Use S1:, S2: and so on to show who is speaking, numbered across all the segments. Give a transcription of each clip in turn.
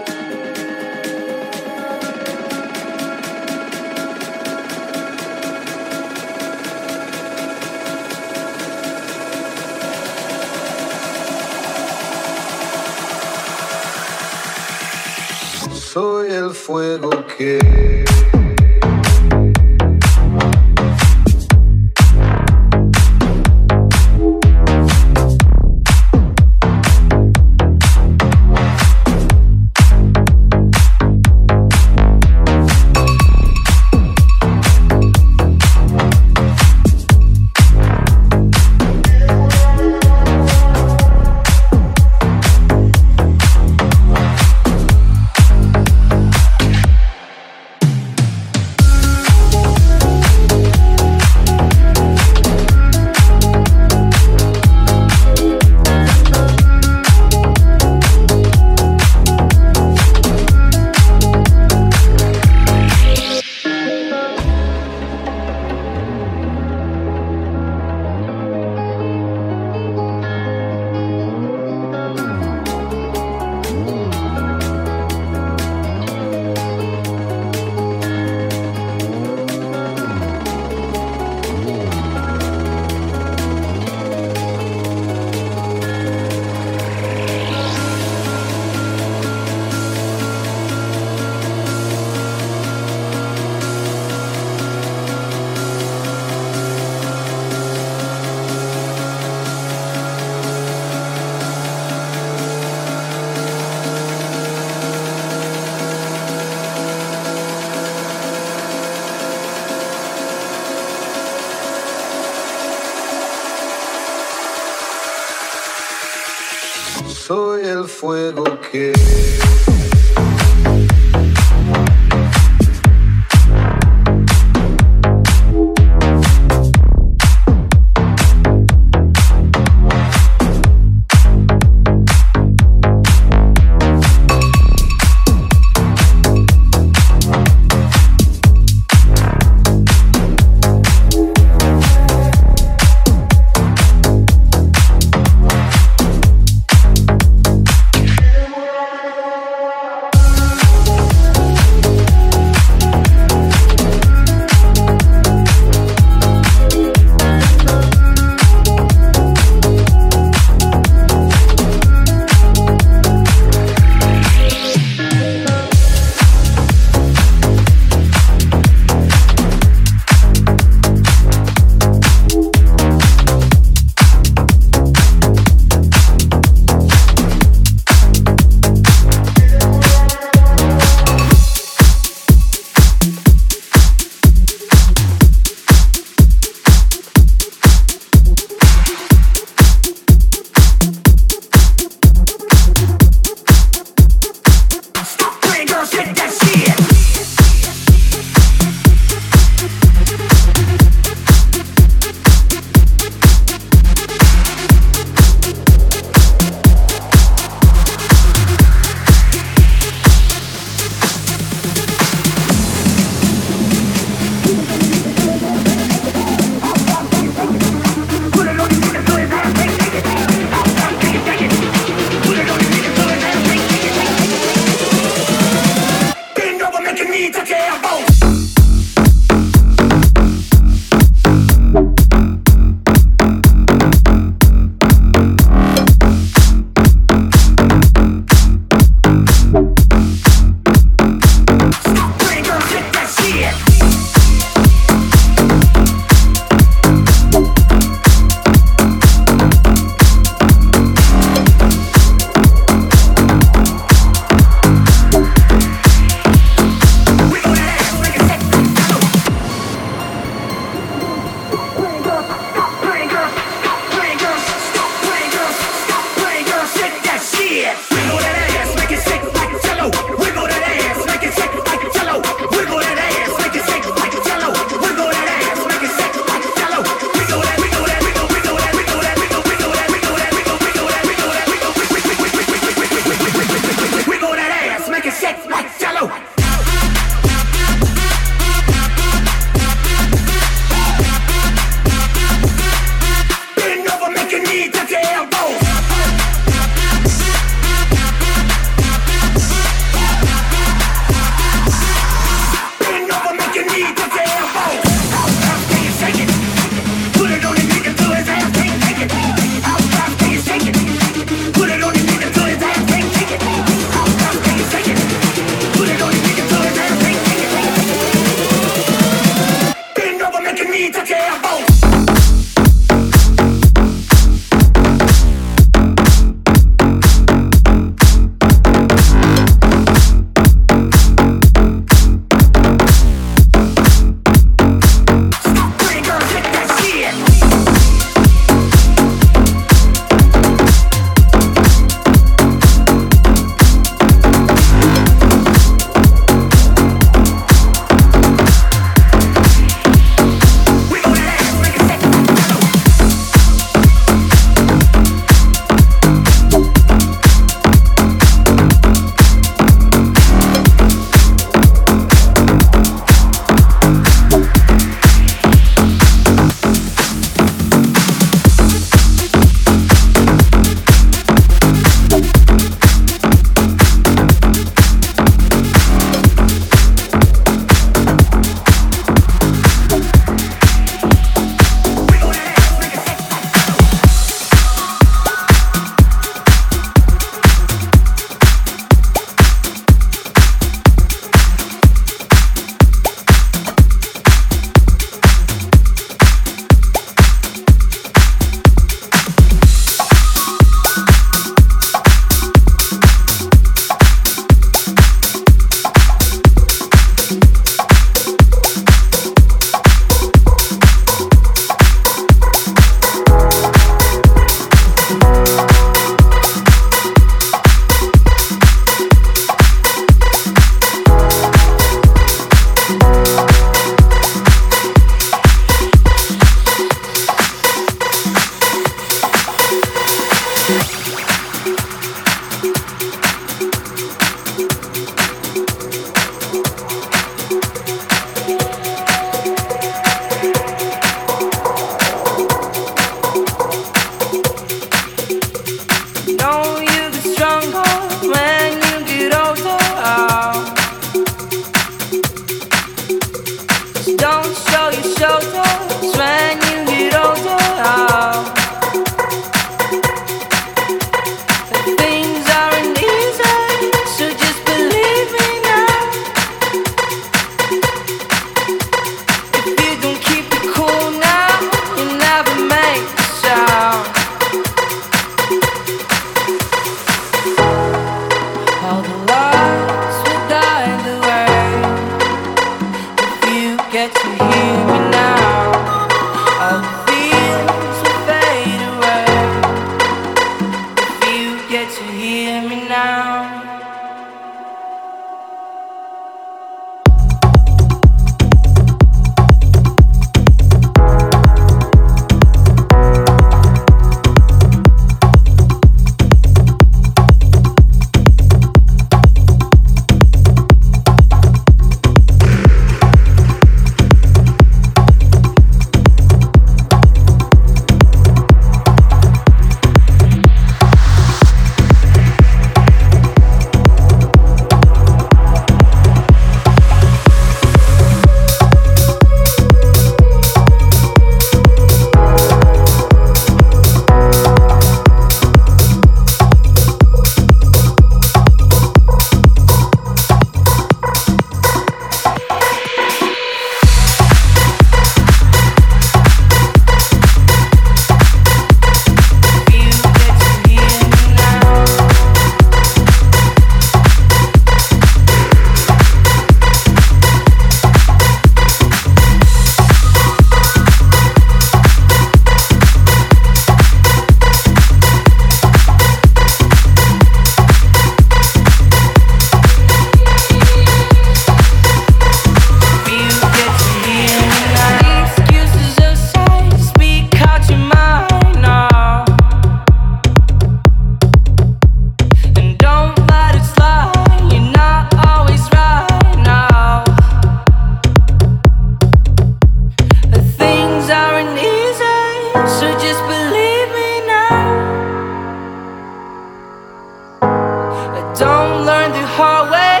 S1: Don't learn the hard way,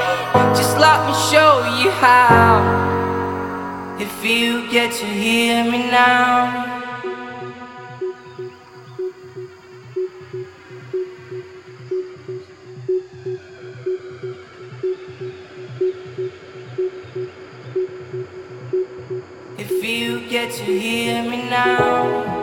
S1: just let me show you how. If you get to hear me now. If you get to hear me now.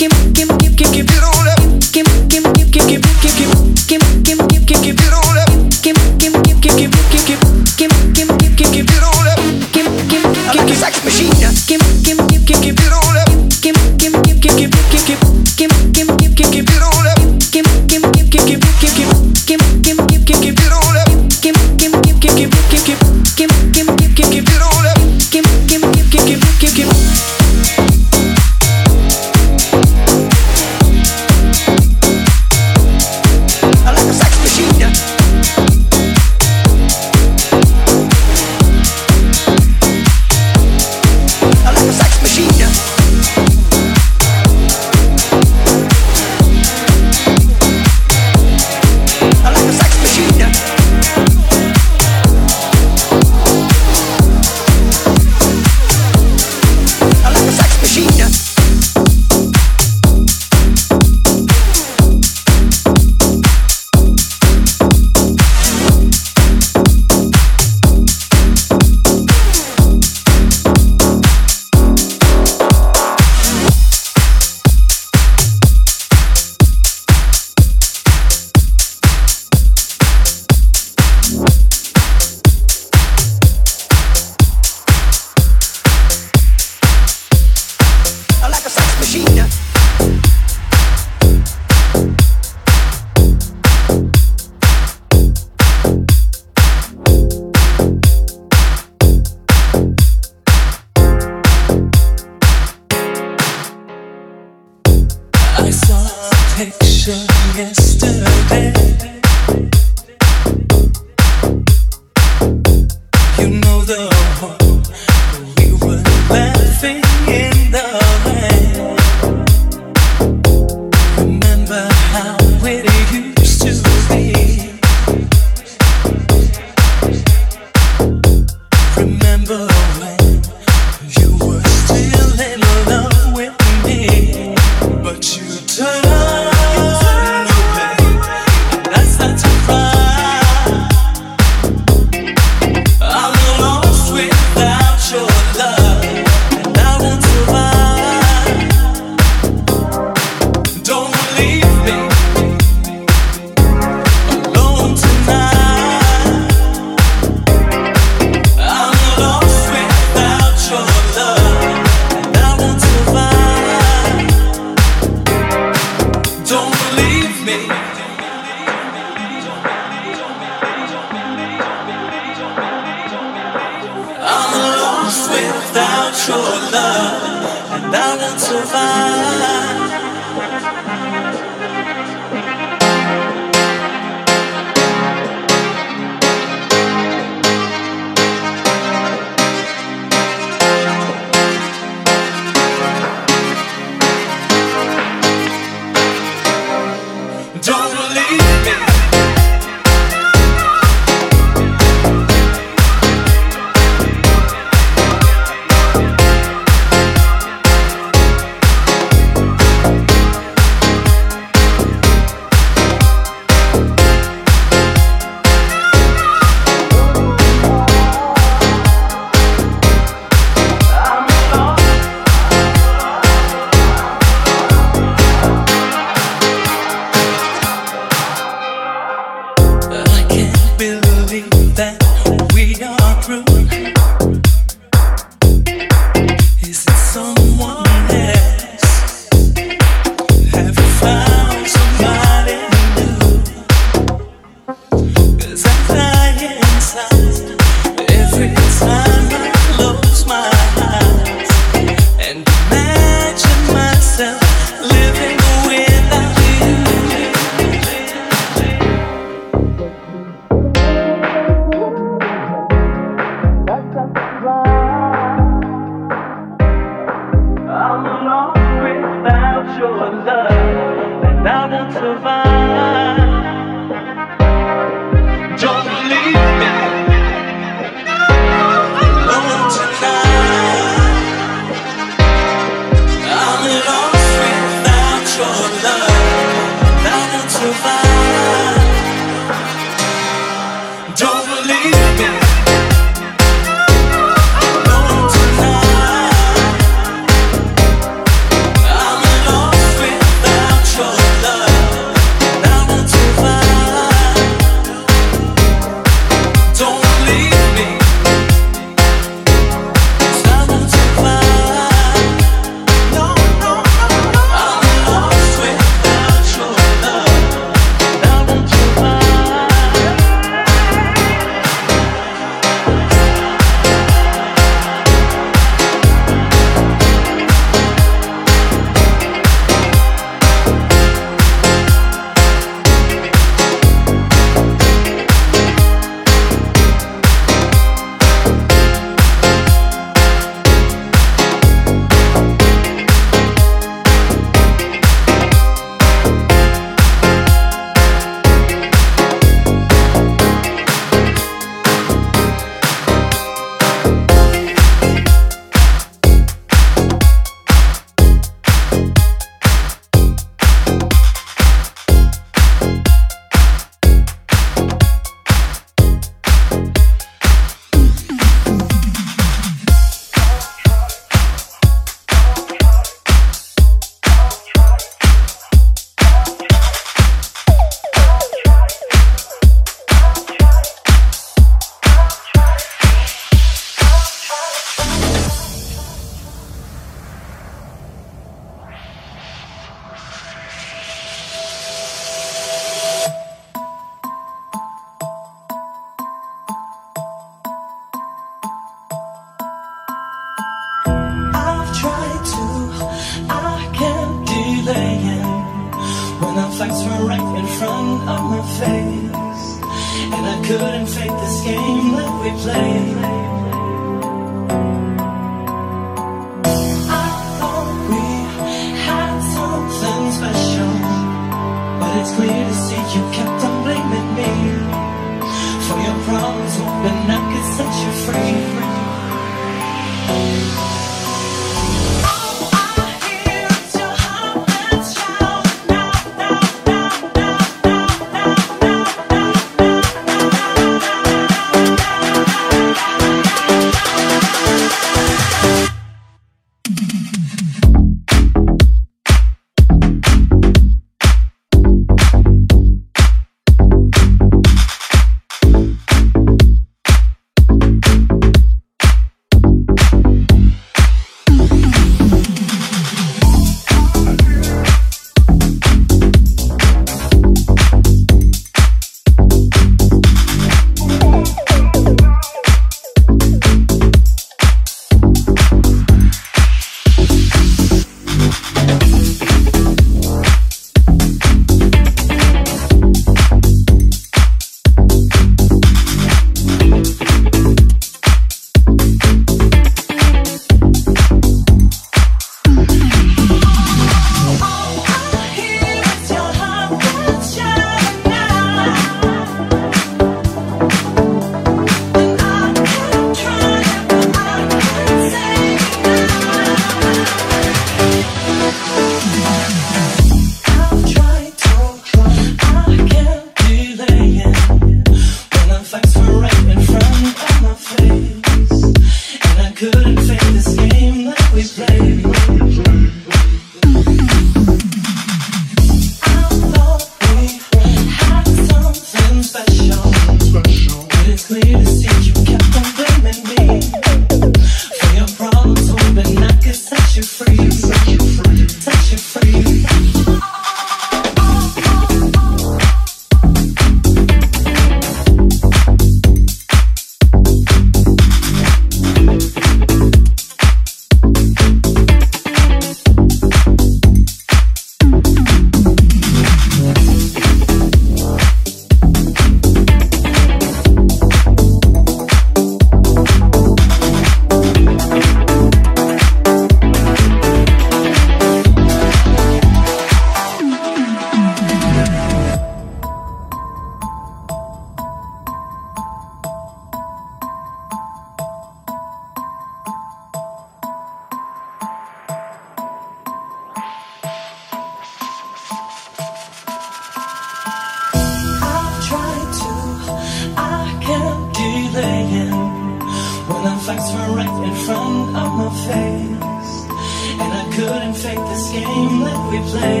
S2: and fake this game that we play.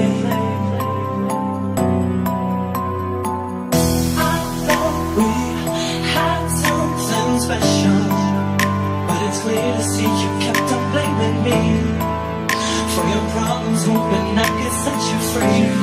S2: I thought we had something special, but it's clear to see you kept on blaming me for your problems, Open I could set you free.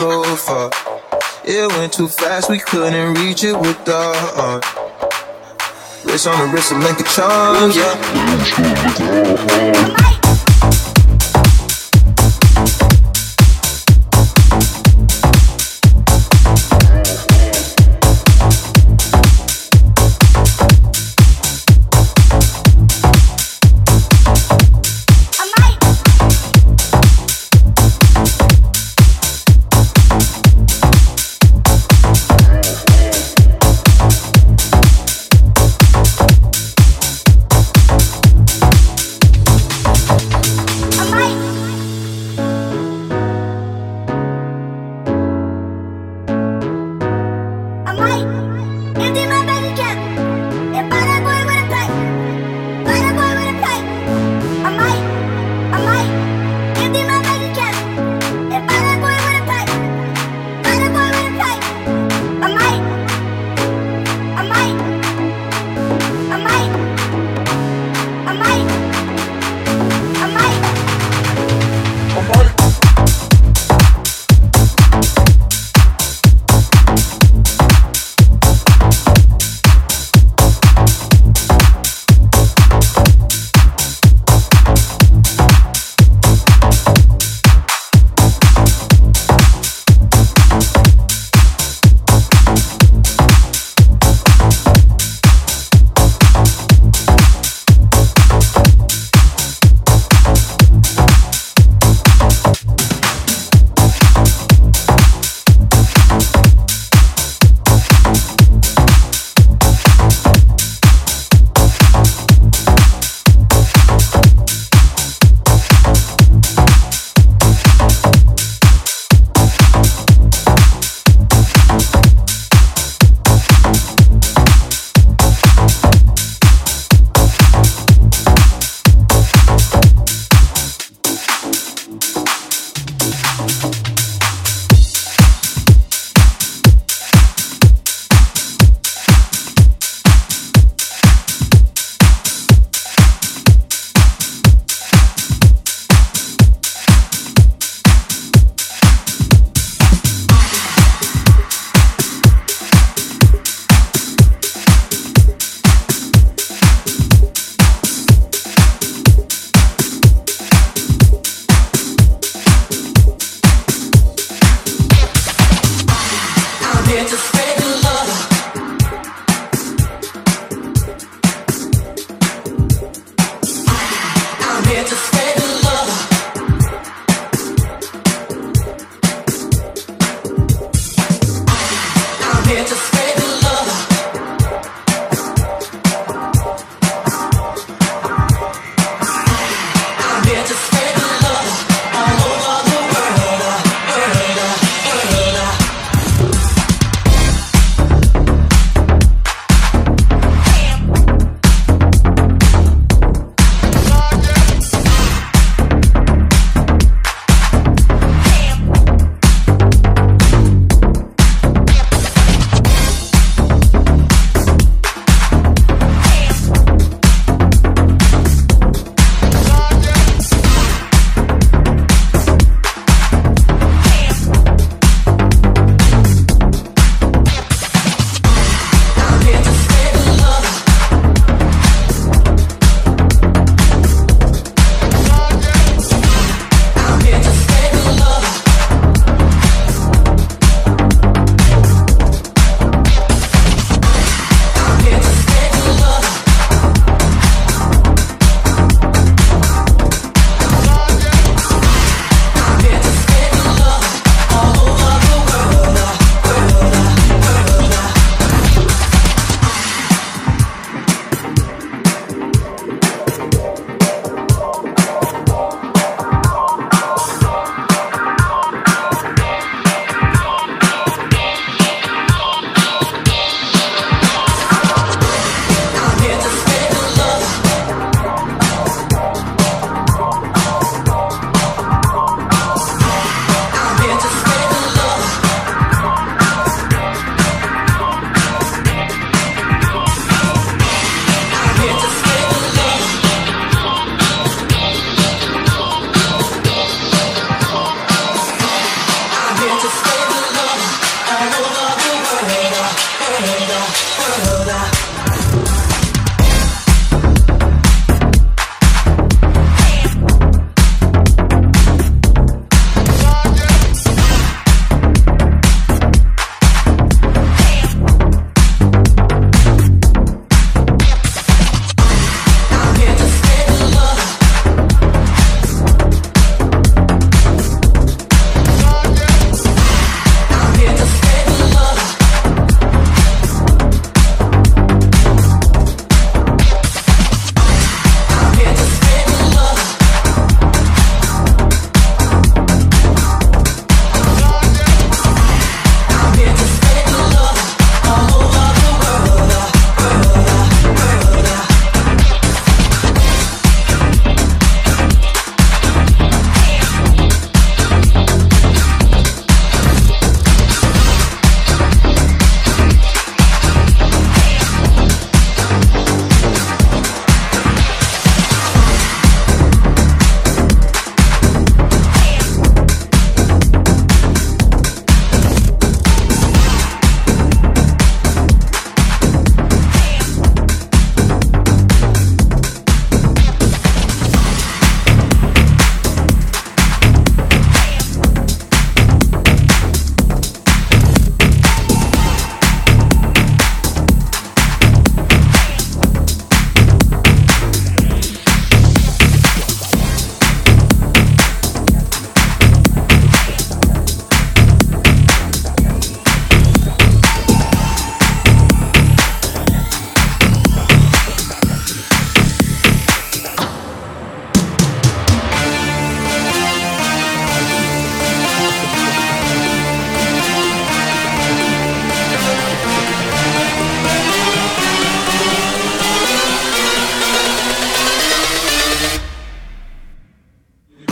S2: So
S3: far. It went too fast, we couldn't reach it with the heart. Wrist on the wrist of Lincoln Charms, yeah.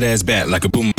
S4: That ass back like a boom.